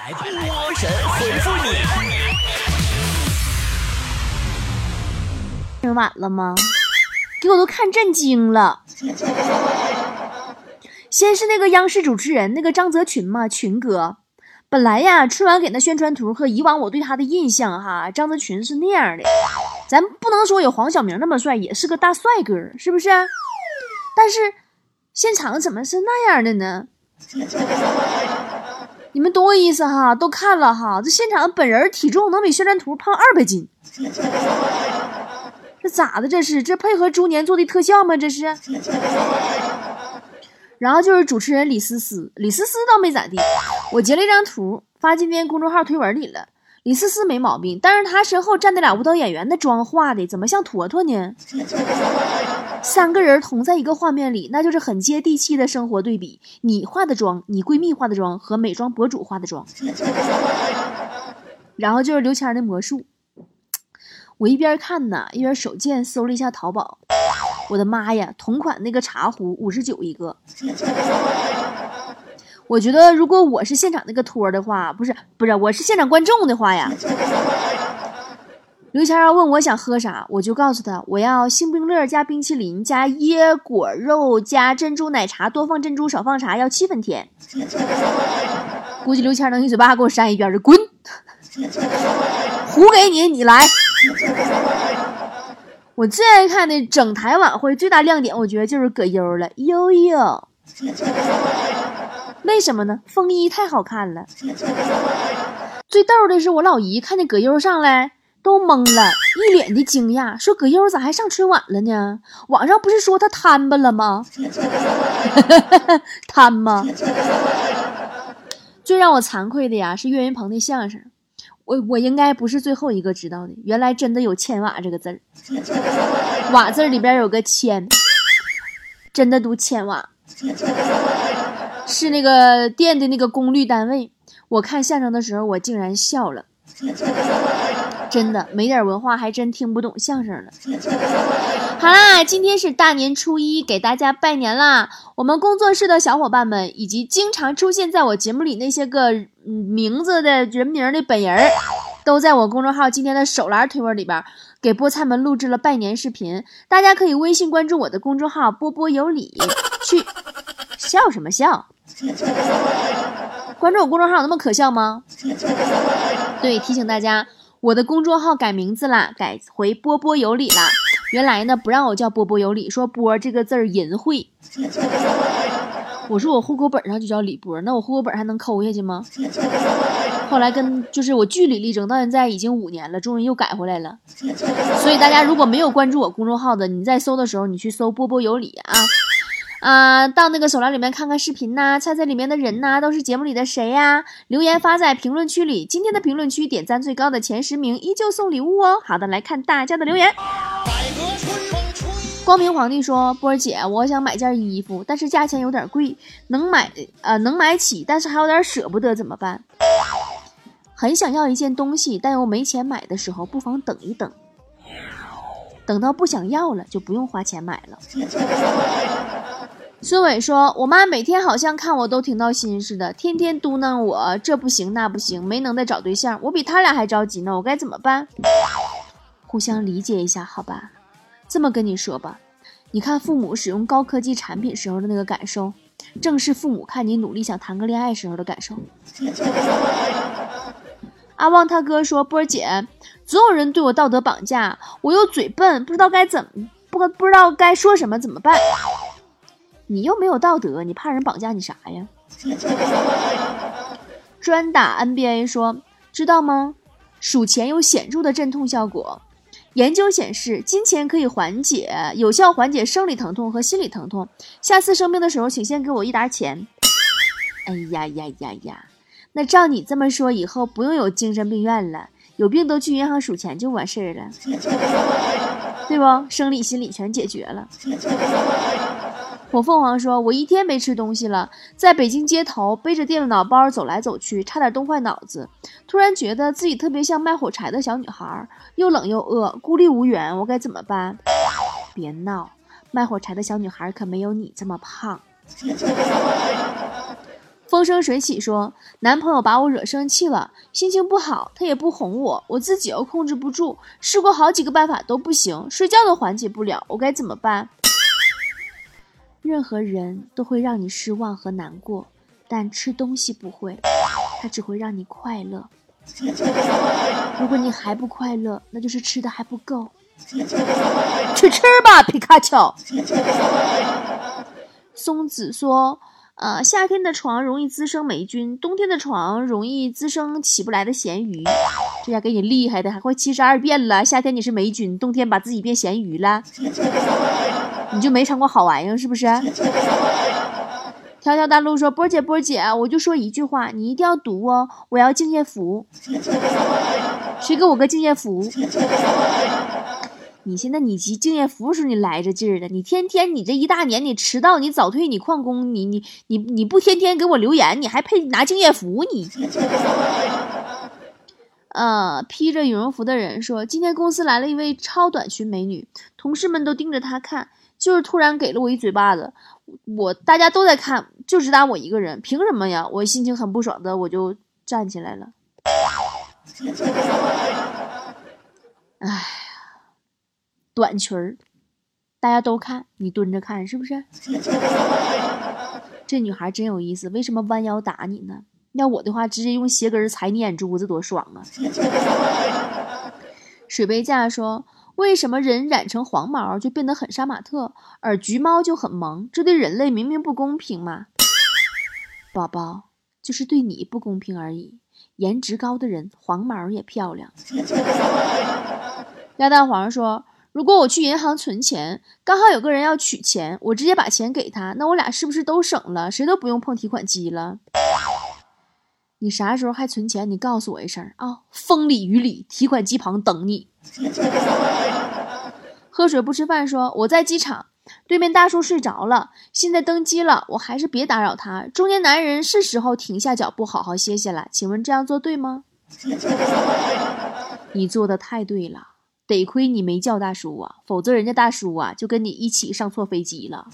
来波神回复你。听晚了吗？给我都看震惊了。先是那个央视主持人那个张泽群嘛，群哥。本来呀，春晚给那宣传图和以往我对他的印象哈，张泽群是那样的。咱不能说有黄晓明那么帅，也是个大帅哥，是不是？但是现场怎么是那样的呢？你们懂我意思哈？都看了哈，这现场本人体重能比宣传图胖二百斤，这咋的？这是这配合猪年做的特效吗？这是。然后就是主持人李思思，李思思倒没咋地，我截了一张图发今天公众号推文里了。李思思没毛病，但是她身后站的俩舞蹈演员，那妆化的怎么像坨坨呢？三个人同在一个画面里，那就是很接地气的生活对比。你化的妆，你闺蜜化的妆和美妆博主化的妆，然后就是刘谦的魔术。我一边看呢，一边手贱搜了一下淘宝。我的妈呀，同款那个茶壶五十九一个。我觉得如果我是现场那个托的话，不是不是，我是现场观众的话呀。刘谦要问我想喝啥，我就告诉他我要星冰乐加冰淇淋加椰果肉加珍珠奶茶，多放珍珠少放茶，要七分甜。估计刘谦能一嘴巴给我扇一边去，滚！壶给你，你来。我最爱看的整台晚会最大亮点，我觉得就是葛优了，悠悠。为什么呢？风衣太好看了。最逗的是，我老姨看见葛优上来都懵了，一脸的惊讶，说：“葛优咋还上春晚了呢？网上不是说他摊吧了吗？摊吗？”最让我惭愧的呀，是岳云鹏的相声。我我应该不是最后一个知道的，原来真的有“千瓦”这个字儿，“瓦”字里边有个“千”，真的读“千瓦”，是那个电的那个功率单位。我看相声的时候，我竟然笑了。真的没点文化，还真听不懂相声了。好啦，今天是大年初一，给大家拜年啦！我们工作室的小伙伴们，以及经常出现在我节目里那些个名字的人名的本人，都在我公众号今天的手栏推文里边给菠菜们录制了拜年视频。大家可以微信关注我的公众号“波波有理”，去笑什么笑？关注我公众号有那么可笑吗？对，提醒大家。我的公众号改名字啦，改回波波有理啦。原来呢不让我叫波波有理，说波这个字儿淫秽。我说我户口本上就叫李波，那我户口本还能抠下去吗？后来跟就是我据理力争，到现在已经五年了，终于又改回来了。所以大家如果没有关注我公众号的，你在搜的时候，你去搜波波有理啊。啊，到那个手栏里面看看视频呐，猜猜里面的人呐都是节目里的谁呀？留言发在评论区里，今天的评论区点赞最高的前十名依旧送礼物哦。好的，来看大家的留言。光明皇帝说：“波儿姐，我想买件衣服，但是价钱有点贵，能买呃能买起，但是还有点舍不得，怎么办？很想要一件东西，但又没钱买的时候，不妨等一等。”等到不想要了，就不用花钱买了。孙伟说：“我妈每天好像看我都挺闹心似的，天天嘟囔我这不行那不行，没能耐找对象。我比他俩还着急呢，我该怎么办？互相理解一下，好吧？这么跟你说吧，你看父母使用高科技产品时候的那个感受，正是父母看你努力想谈个恋爱时候的感受。”阿旺他哥说：“波儿姐，总有人对我道德绑架，我又嘴笨，不知道该怎么不不知道该说什么，怎么办？你又没有道德，你怕人绑架你啥呀？” 专打 NBA 说：“知道吗？数钱有显著的镇痛效果。研究显示，金钱可以缓解、有效缓解生理疼痛和心理疼痛。下次生病的时候，请先给我一沓钱。”哎呀呀呀呀！那照你这么说，以后不用有精神病院了，有病都去银行数钱就完事儿了，对不？生理、心理全解决了。火凤凰说：“我一天没吃东西了，在北京街头背着电脑包走来走去，差点冻坏脑子。突然觉得自己特别像卖火柴的小女孩，又冷又饿，孤立无援，我该怎么办？”别闹，卖火柴的小女孩可没有你这么胖。风生水起说，男朋友把我惹生气了，心情不好，他也不哄我，我自己又控制不住，试过好几个办法都不行，睡觉都缓解不了，我该怎么办？任何人都会让你失望和难过，但吃东西不会，它只会让你快乐。如果你还不快乐，那就是吃的还不够。去吃吧，皮卡丘。松子说。呃，夏天的床容易滋生霉菌，冬天的床容易滋生起不来的咸鱼。这下给你厉害的，还会七十二变了。夏天你是霉菌，冬天把自己变咸鱼了，你就没尝过好玩意是不是？条条大路说：“波姐，波姐，我就说一句话，你一定要读哦，我要敬业福。谁给我个敬业福？”你现在你急敬业福时候你来着劲儿的，你天天你这一大年你迟到你早退你旷工你你你你不天天给我留言，你还配拿敬业福你？呃，披着羽绒服的人说，今天公司来了一位超短裙美女，同事们都盯着她看，就是突然给了我一嘴巴子，我大家都在看，就只打我一个人，凭什么呀？我心情很不爽的，我就站起来了。哎呀。短裙儿，大家都看你蹲着看是不是？这女孩真有意思，为什么弯腰打你呢？要我的话，直接用鞋跟踩你眼珠子多爽啊！水杯架说：“为什么人染成黄毛就变得很杀马特，而橘猫就很萌？这对人类明明不公平嘛！”宝宝，就是对你不公平而已。颜值高的人黄毛也漂亮。鸭蛋黄说。如果我去银行存钱，刚好有个人要取钱，我直接把钱给他，那我俩是不是都省了？谁都不用碰提款机了。你啥时候还存钱？你告诉我一声啊！风里雨里，提款机旁等你。喝水不吃饭，说我在机场，对面大叔睡着了，现在登机了，我还是别打扰他。中年男人是时候停下脚步，好好歇歇了。请问这样做对吗？你做的太对了。得亏你没叫大叔啊，否则人家大叔啊就跟你一起上错飞机了。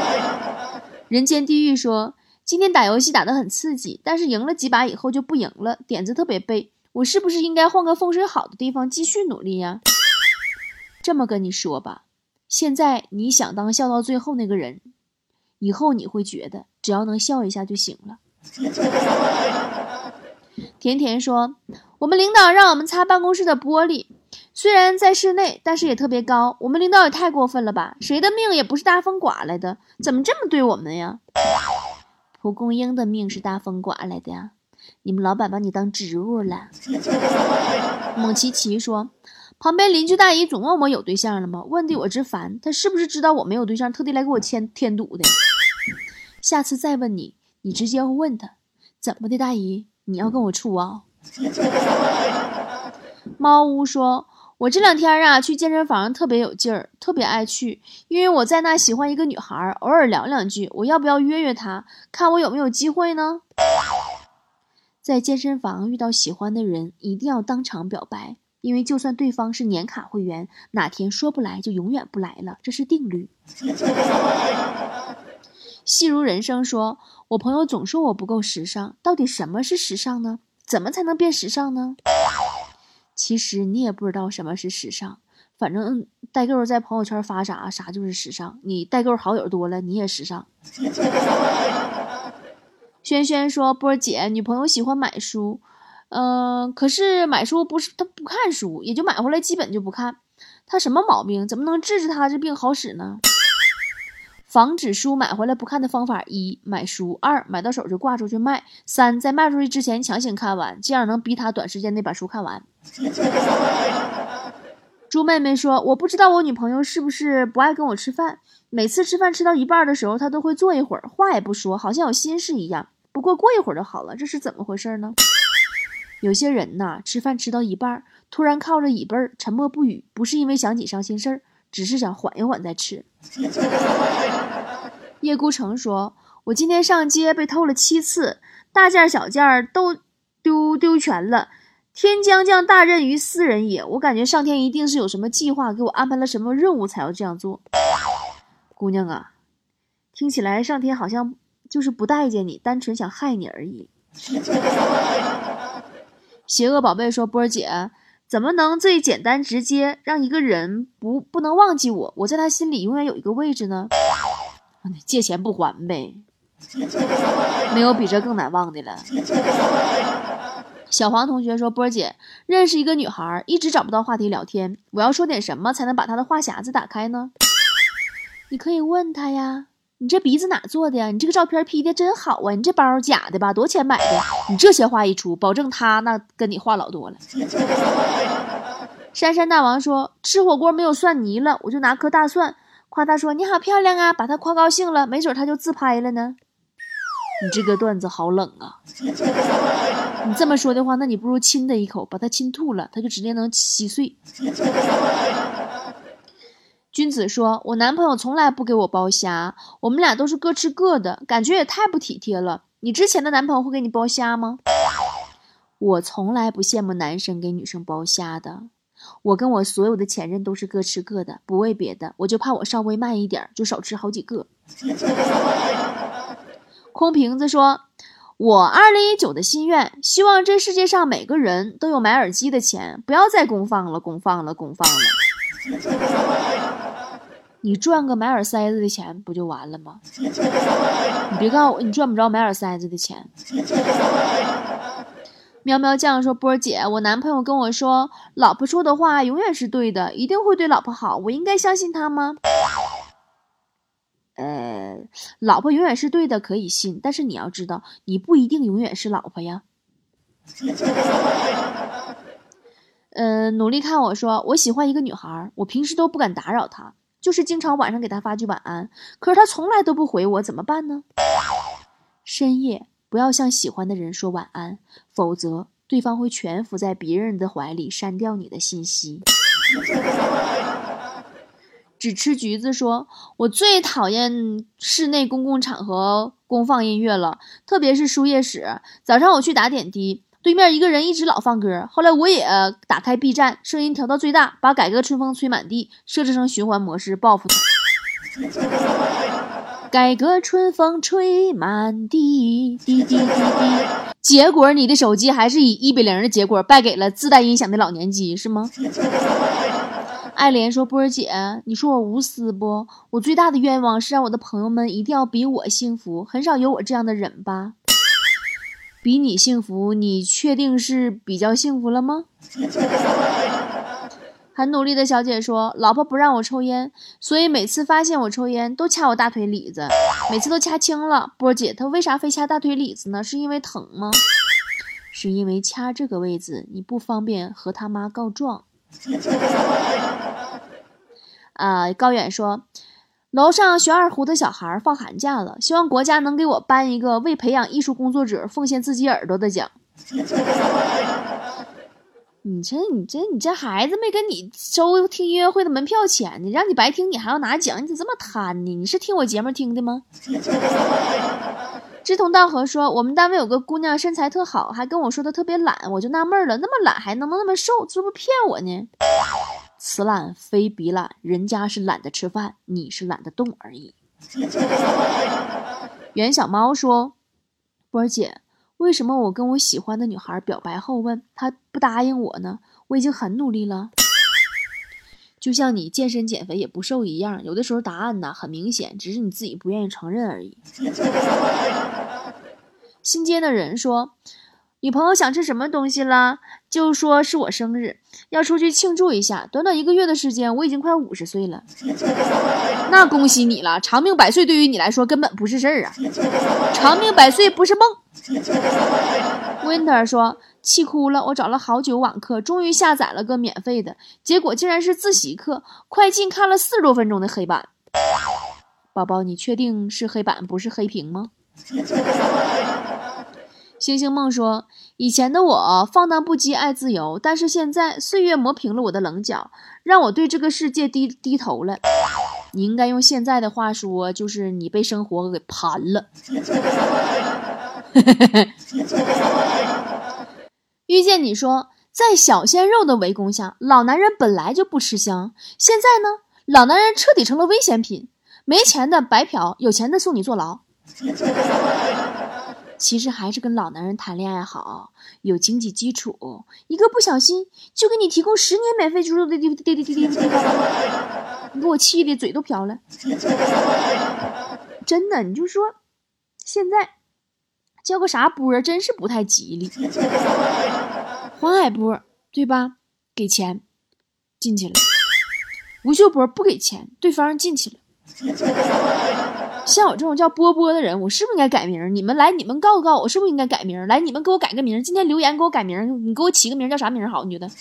人间地狱说，今天打游戏打得很刺激，但是赢了几把以后就不赢了，点子特别背。我是不是应该换个风水好的地方继续努力呀？这么跟你说吧，现在你想当笑到最后那个人，以后你会觉得只要能笑一下就行了。甜甜说，我们领导让我们擦办公室的玻璃。虽然在室内，但是也特别高。我们领导也太过分了吧？谁的命也不是大风刮来的，怎么这么对我们呀？蒲公英的命是大风刮来的呀！你们老板把你当植物了。蒙奇奇说：“旁边邻居大姨总问我有对象了吗？问的我直烦。他是不是知道我没有对象，特地来给我添添堵的？下次再问你，你直接问他，怎么的，大姨，你要跟我处啊？” 猫屋说。我这两天啊，去健身房特别有劲儿，特别爱去，因为我在那喜欢一个女孩，偶尔聊两句。我要不要约约她，看我有没有机会呢？在健身房遇到喜欢的人，一定要当场表白，因为就算对方是年卡会员，哪天说不来就永远不来了，这是定律。戏如人生说，我朋友总说我不够时尚，到底什么是时尚呢？怎么才能变时尚呢？其实你也不知道什么是时尚，反正代购在朋友圈发啥啥就是时尚。你代购好友多了，你也时尚。轩轩说：“波儿姐，女朋友喜欢买书，嗯，可是买书不是他不看书，也就买回来基本就不看。他什么毛病？怎么能治治他这病好使呢？”防止书买回来不看的方法：一、买书；二、买到手就挂出去卖；三、在卖出去之前强行看完，这样能逼他短时间内把书看完。猪妹妹说：“我不知道我女朋友是不是不爱跟我吃饭，每次吃饭吃到一半的时候，她都会坐一会儿，话也不说，好像有心事一样。不过过一会儿就好了，这是怎么回事呢？有些人呐，吃饭吃到一半，突然靠着椅背儿沉默不语，不是因为想起伤心事儿。”只是想缓一缓再吃。叶孤城说：“我今天上街被偷了七次，大件小件都丢丢全了。天将降大任于斯人也，我感觉上天一定是有什么计划，给我安排了什么任务才要这样做。”姑娘啊，听起来上天好像就是不待见你，单纯想害你而已。邪恶宝贝说：“波儿姐，怎么能最简单直接让一个人不不能忘记我？我在他心里永远有一个位置呢？借钱不还呗，没有比这更难忘的了。”小黄同学说：“波儿姐，认识一个女孩，一直找不到话题聊天，我要说点什么才能把她的话匣子打开呢？你可以问她呀。”你这鼻子哪做的呀？你这个照片 P 的真好啊！你这包假的吧？多少钱买的？你这些话一出，保证他那跟你话老多了。珊珊大王说吃火锅没有蒜泥了，我就拿颗大蒜夸他说你好漂亮啊，把他夸高兴了，没准他就自拍了呢。你这个段子好冷啊！你这么说的话，那你不如亲他一口，把他亲吐了，他就直接能稀碎。君子说：“我男朋友从来不给我剥虾，我们俩都是各吃各的，感觉也太不体贴了。你之前的男朋友会给你剥虾吗？”我从来不羡慕男生给女生剥虾的。我跟我所有的前任都是各吃各的，不为别的，我就怕我稍微慢一点，就少吃好几个。空瓶子说：“我二零一九的心愿，希望这世界上每个人都有买耳机的钱，不要再公放了，公放了，公放了。”你赚个买耳塞子的钱不就完了吗？你别告诉我你赚不着买耳塞子的钱。喵喵酱说：“波儿姐，我男朋友跟我说，老婆说的话永远是对的，一定会对老婆好，我应该相信他吗？”呃，老婆永远是对的，可以信，但是你要知道，你不一定永远是老婆呀。嗯，努力看我说，我喜欢一个女孩，我平时都不敢打扰她。就是经常晚上给他发句晚安，可是他从来都不回我，怎么办呢？深夜不要向喜欢的人说晚安，否则对方会蜷伏在别人的怀里删掉你的信息。只吃橘子说：“我最讨厌室内公共场合公放音乐了，特别是输液室。早上我去打点滴。”对面一个人一直老放歌，后来我也打开 B 站，声音调到最大，把《改革春风吹满地》设置成循环模式，报复他。改革春风吹满地，滴滴滴滴。结果你的手机还是以一比零的结果败给了自带音响的老年机，是吗？爱莲说：“波儿姐，你说我无私不？我最大的愿望是让我的朋友们一定要比我幸福，很少有我这样的人吧。”比你幸福，你确定是比较幸福了吗？很努力的小姐说：“老婆不让我抽烟，所以每次发现我抽烟都掐我大腿里子，每次都掐轻了。波姐，她为啥非掐大腿里子呢？是因为疼吗？是因为掐这个位置你不方便和他妈告状。”啊，高远说。楼上学二胡的小孩放寒假了，希望国家能给我颁一个为培养艺术工作者奉献自己耳朵的奖。你这、你这、你这孩子没跟你收听音乐会的门票钱呢，让你白听，你还要拿奖，你咋这么贪呢？你是听我节目听的吗？志同道合说，我们单位有个姑娘身材特好，还跟我说她特别懒，我就纳闷了，那么懒还能不能那么瘦？这不骗我呢？此懒非彼懒，人家是懒得吃饭，你是懒得动而已。袁小猫说：“波儿姐，为什么我跟我喜欢的女孩表白后问她不答应我呢？我已经很努力了，就像你健身减肥也不瘦一样，有的时候答案呢很明显，只是你自己不愿意承认而已。”新接的人说。女朋友想吃什么东西了，就说是我生日，要出去庆祝一下。短短一个月的时间，我已经快五十岁了，那恭喜你了，长命百岁对于你来说根本不是事儿啊，长命百岁不是梦。Winter 说气哭了，我找了好久网课，终于下载了个免费的，结果竟然是自习课，快进看了四十多分钟的黑板。宝宝，你确定是黑板不是黑屏吗？星星梦说：“以前的我放荡不羁，爱自由，但是现在岁月磨平了我的棱角，让我对这个世界低低头了。你应该用现在的话说，就是你被生活给盘了。”遇见你说，在小鲜肉的围攻下，老男人本来就不吃香，现在呢，老男人彻底成了危险品，没钱的白嫖，有钱的送你坐牢。其实还是跟老男人谈恋爱好，有经济基础，一个不小心就给你提供十年免费猪肉的地地地地地地，你给我气的嘴都瓢了。真的，你就说现在叫个啥波，真是不太吉利。黄海波对吧？给钱进去了，吴秀波不给钱，对方进去了。像我这种叫波波的人，我是不是应该改名？你们来，你们告诉告诉我，是不是应该改名？来，你们给我改个名。今天留言给我改名，你给我起个名叫啥名好？你觉得？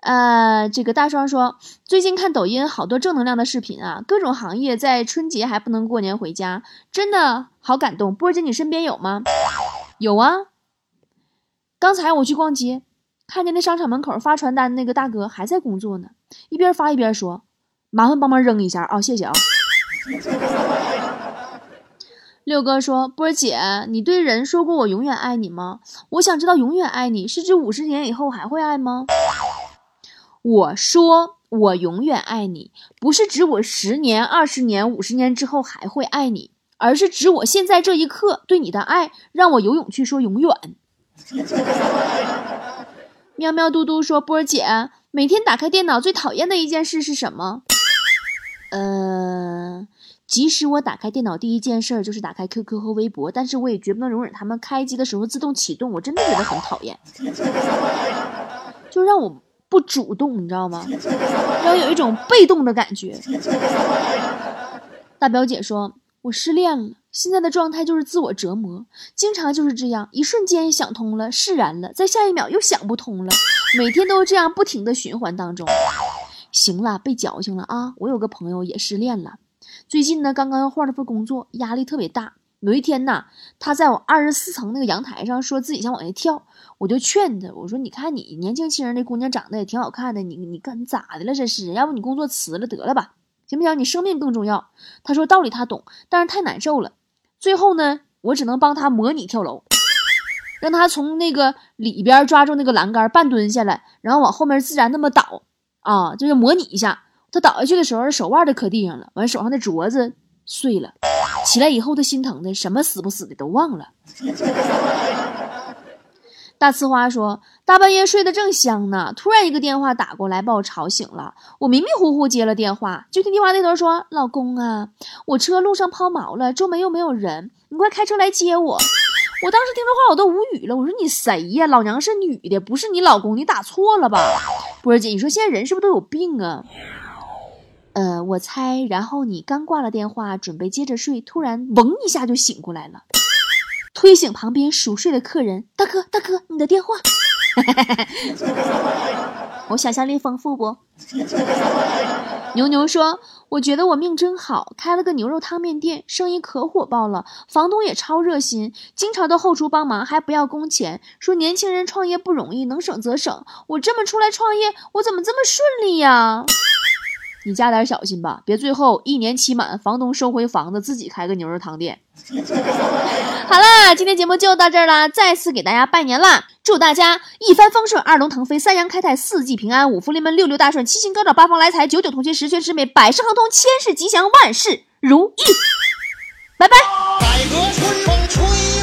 呃，这个大双说，最近看抖音好多正能量的视频啊，各种行业在春节还不能过年回家，真的好感动。波姐，你身边有吗？有啊。刚才我去逛街，看见那商场门口发传单那个大哥还在工作呢，一边发一边说。麻烦帮忙扔一下啊，谢谢啊。六哥说：“波儿姐，你对人说过我永远爱你吗？我想知道永远爱你是指五十年以后还会爱吗？”我说：“我永远爱你，不是指我十年、二十年、五十年之后还会爱你，而是指我现在这一刻对你的爱，让我有勇气说永远。”喵喵嘟嘟说：“波儿姐，每天打开电脑最讨厌的一件事是什么？”呃，即使我打开电脑第一件事儿就是打开 QQ 和微博，但是我也绝不能容忍他们开机的时候自动启动，我真的觉得很讨厌，就让我不主动，你知道吗？让我有一种被动的感觉。大表姐说，我失恋了，现在的状态就是自我折磨，经常就是这样，一瞬间想通了，释然了，在下一秒又想不通了，每天都这样不停的循环当中。行了，被矫情了啊！我有个朋友也失恋了，最近呢刚刚又换了份工作，压力特别大。有一天呢，他在我二十四层那个阳台上，说自己想往下跳，我就劝他，我说：“你看你年轻轻的姑娘长得也挺好看的，你你干你咋的了？这是要不你工作辞了得了吧，行不行？你生命更重要。”他说道理他懂，但是太难受了。最后呢，我只能帮他模拟跳楼，让他从那个里边抓住那个栏杆，半蹲下来，然后往后面自然那么倒。啊，就是模拟一下，他倒下去的时候，手腕都磕地上了，完手上的镯子碎了。起来以后，他心疼的什么死不死的都忘了。大呲花说，大半夜睡得正香呢，突然一个电话打过来，把我吵醒了。我迷迷糊糊接了电话，就听电话那头说：“老公啊，我车路上抛锚了，周围又没有人，你快开车来接我。”我当时听这话，我都无语了。我说你谁呀？老娘是女的，不是你老公，你打错了吧？波儿姐，你说现在人是不是都有病啊？呃，我猜，然后你刚挂了电话，准备接着睡，突然嗡一下就醒过来了，推醒旁边熟睡的客人，大哥，大哥，你的电话。我想象力丰富不？牛牛说：“我觉得我命真好，开了个牛肉汤面店，生意可火爆了。房东也超热心，经常到后厨帮忙，还不要工钱。说年轻人创业不容易，能省则省。我这么出来创业，我怎么这么顺利呀？你加点小心吧，别最后一年期满，房东收回房子，自己开个牛肉汤店。”好啦，今天节目就到这儿啦，再次给大家拜年啦！祝大家一帆风顺，二龙腾飞，三羊开泰，四季平安，五福临门，六六大顺，七星高照，八方来财，九九同心，十全十美，百事亨通，千事吉祥，万事如意。拜拜。百合春风吹